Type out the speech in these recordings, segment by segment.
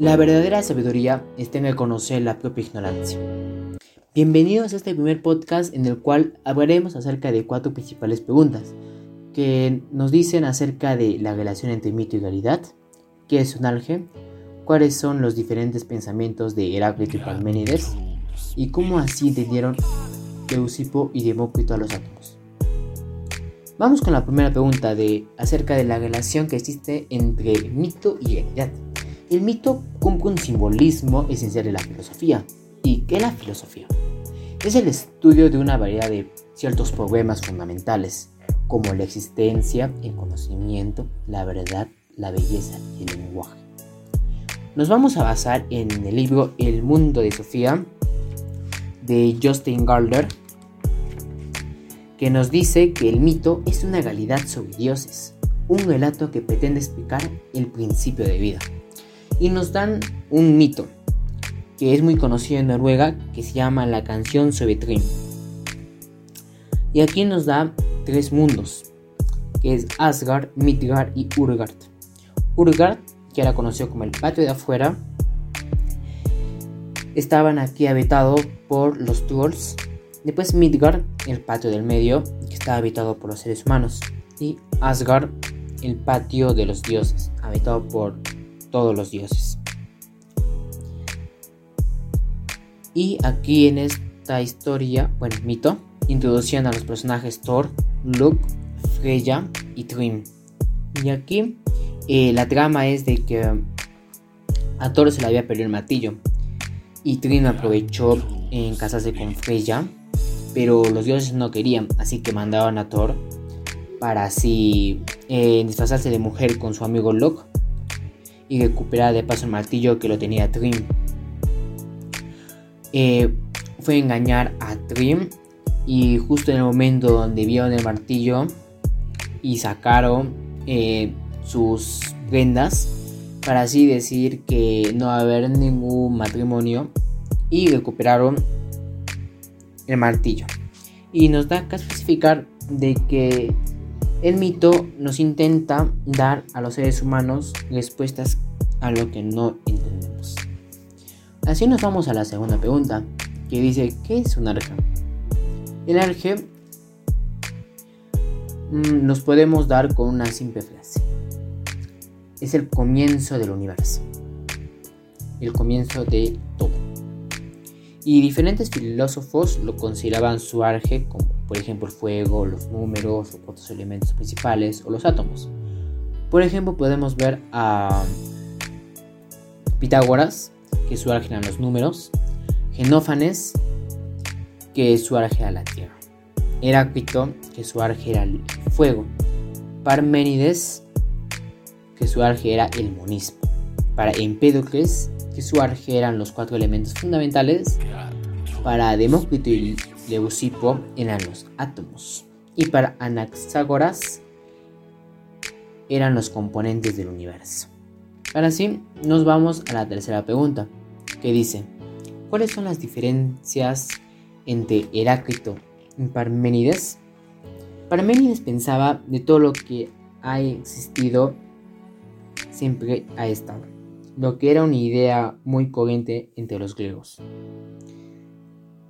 La verdadera sabiduría está en el conocer la propia ignorancia. Bienvenidos a este primer podcast en el cual hablaremos acerca de cuatro principales preguntas que nos dicen acerca de la relación entre mito y realidad, qué es un alge, cuáles son los diferentes pensamientos de Heráclito y Parménides y cómo así entendieron Leucipo y Demócrito a los átomos. Vamos con la primera pregunta de acerca de la relación que existe entre mito y realidad. El mito cumple un simbolismo esencial de la filosofía. ¿Y qué es la filosofía? Es el estudio de una variedad de ciertos problemas fundamentales, como la existencia, el conocimiento, la verdad, la belleza y el lenguaje. Nos vamos a basar en el libro El mundo de Sofía de Justin Galder, que nos dice que el mito es una realidad sobre dioses, un relato que pretende explicar el principio de vida y nos dan un mito que es muy conocido en Noruega que se llama la canción sobre Trim. Y aquí nos da tres mundos, que es Asgard, Midgard y Urgard. Urgard, que era conocido como el patio de afuera, estaban aquí habitado por los Trolls. Después Midgard, el patio del medio, que estaba habitado por los seres humanos. Y Asgard, el patio de los dioses, habitado por todos los dioses. Y aquí en esta historia, bueno, mito, introducían a los personajes Thor, Luke, Freya y Trim. Y aquí eh, la trama es de que a Thor se le había perdido el martillo y Trim aprovechó en casarse con Freya, pero los dioses no querían, así que mandaron a Thor para así eh, disfrazarse de mujer con su amigo Luke y recuperar de paso el martillo que lo tenía Trim. Eh, fue a engañar a Trim y justo en el momento donde vieron el martillo y sacaron eh, sus prendas para así decir que no va a haber ningún matrimonio y recuperaron el martillo y nos da que especificar de que el mito nos intenta dar a los seres humanos respuestas a lo que no entendemos. Así nos vamos a la segunda pregunta, que dice, ¿qué es un arge? El arge mm, nos podemos dar con una simple frase. Es el comienzo del universo. El comienzo de todo. Y diferentes filósofos lo consideraban su arge como por ejemplo el fuego, los números, otros elementos principales o los átomos. Por ejemplo, podemos ver a Pitágoras, que su arge eran los números, Genófanes, que su arge era la tierra, Heráclito, que su arge era el fuego, Parménides, que su arge era el monismo, para Empédocles, que su arge eran los cuatro elementos fundamentales, para Demócrito y Leucipo eran los átomos. Y para Anaxágoras eran los componentes del universo. Ahora sí, nos vamos a la tercera pregunta, que dice, ¿cuáles son las diferencias entre Heráclito y Parménides? Parménides pensaba de todo lo que ha existido, siempre ha estado, lo que era una idea muy corriente entre los griegos.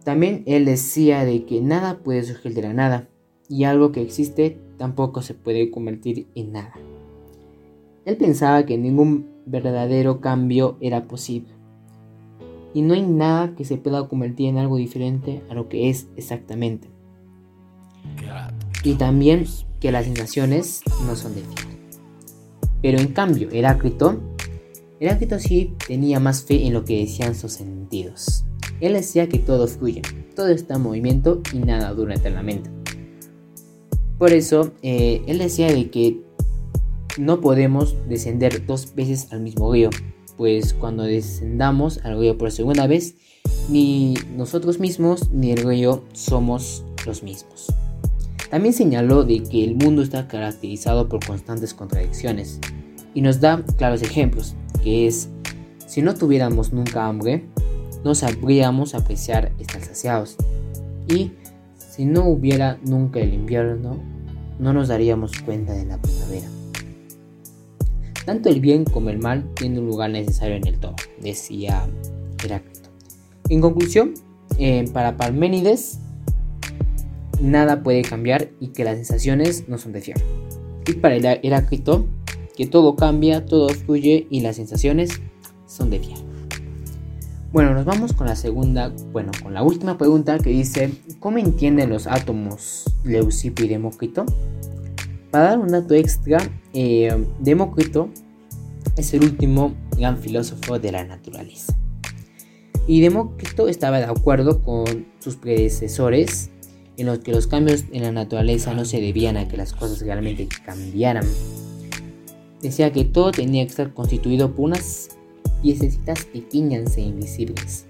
También él decía de que nada puede surgir de la nada y algo que existe tampoco se puede convertir en nada. Él pensaba que ningún verdadero cambio era posible y no hay nada que se pueda convertir en algo diferente a lo que es exactamente. Y también que las sensaciones no son de. Pero en cambio, Heráclito, Heráclito tenía más fe en lo que decían sus sentidos. Él decía que todo fluye, todo está en movimiento y nada dura eternamente. Por eso, eh, él decía de que no podemos descender dos veces al mismo río, pues cuando descendamos al río por segunda vez, ni nosotros mismos ni el río somos los mismos. También señaló de que el mundo está caracterizado por constantes contradicciones y nos da claros ejemplos, que es, si no tuviéramos nunca hambre, no sabríamos apreciar estar saciados. Y si no hubiera nunca el invierno, no nos daríamos cuenta de la primavera. Tanto el bien como el mal tienen un lugar necesario en el todo, decía Heráclito. En conclusión, eh, para Parménides, nada puede cambiar y que las sensaciones no son de fiar. Y para Heráclito, que todo cambia, todo fluye y las sensaciones son de fiar. Bueno, nos vamos con la segunda, bueno, con la última pregunta que dice, ¿cómo entienden los átomos Leucipo y Demócrito? Para dar un dato extra, eh, Demócrito es el último gran filósofo de la naturaleza. Y Demócrito estaba de acuerdo con sus predecesores en los que los cambios en la naturaleza no se debían a que las cosas realmente cambiaran. Decía que todo tenía que estar constituido por unas piececitas pequeñas e invisibles,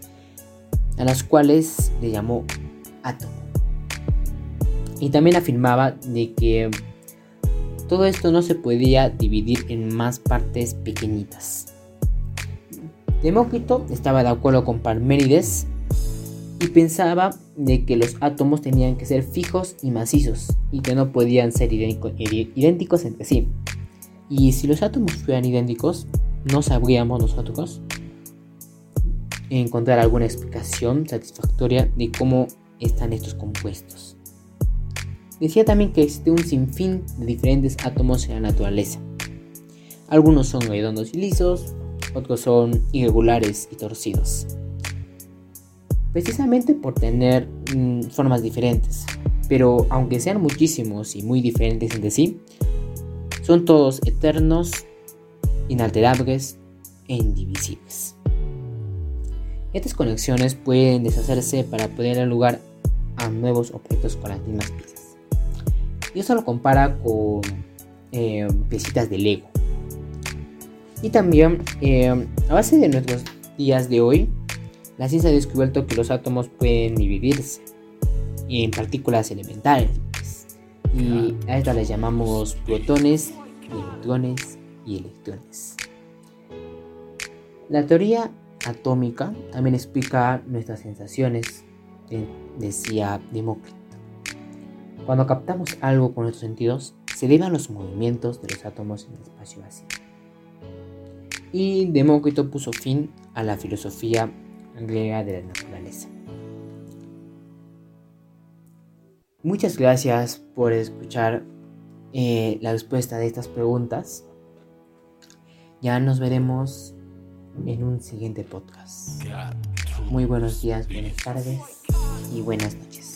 a las cuales le llamó átomo. Y también afirmaba de que todo esto no se podía dividir en más partes pequeñitas. Demócrito estaba de acuerdo con Parménides y pensaba de que los átomos tenían que ser fijos y macizos y que no podían ser idénticos entre sí. Y si los átomos fueran idénticos, no sabríamos nosotros encontrar alguna explicación satisfactoria de cómo están estos compuestos. Decía también que existe un sinfín de diferentes átomos en la naturaleza. Algunos son redondos y lisos, otros son irregulares y torcidos. Precisamente por tener mm, formas diferentes. Pero aunque sean muchísimos y muy diferentes entre sí, son todos eternos, inalterables e indivisibles. Estas conexiones pueden deshacerse para poder dar lugar a nuevos objetos con las mismas piezas. Y eso lo compara con eh, piecitas de Lego. Y también, eh, a base de nuestros días de hoy, la ciencia ha descubierto que los átomos pueden dividirse en partículas elementales. Y a estas las llamamos protones, neutrones y electrones. La teoría atómica también explica nuestras sensaciones, decía Demócrito. Cuando captamos algo con nuestros sentidos, se debe a los movimientos de los átomos en el espacio vacío. Y Demócrito puso fin a la filosofía griega de la naturaleza. Muchas gracias por escuchar eh, la respuesta de estas preguntas. Ya nos veremos en un siguiente podcast. Muy buenos días, buenas tardes y buenas noches.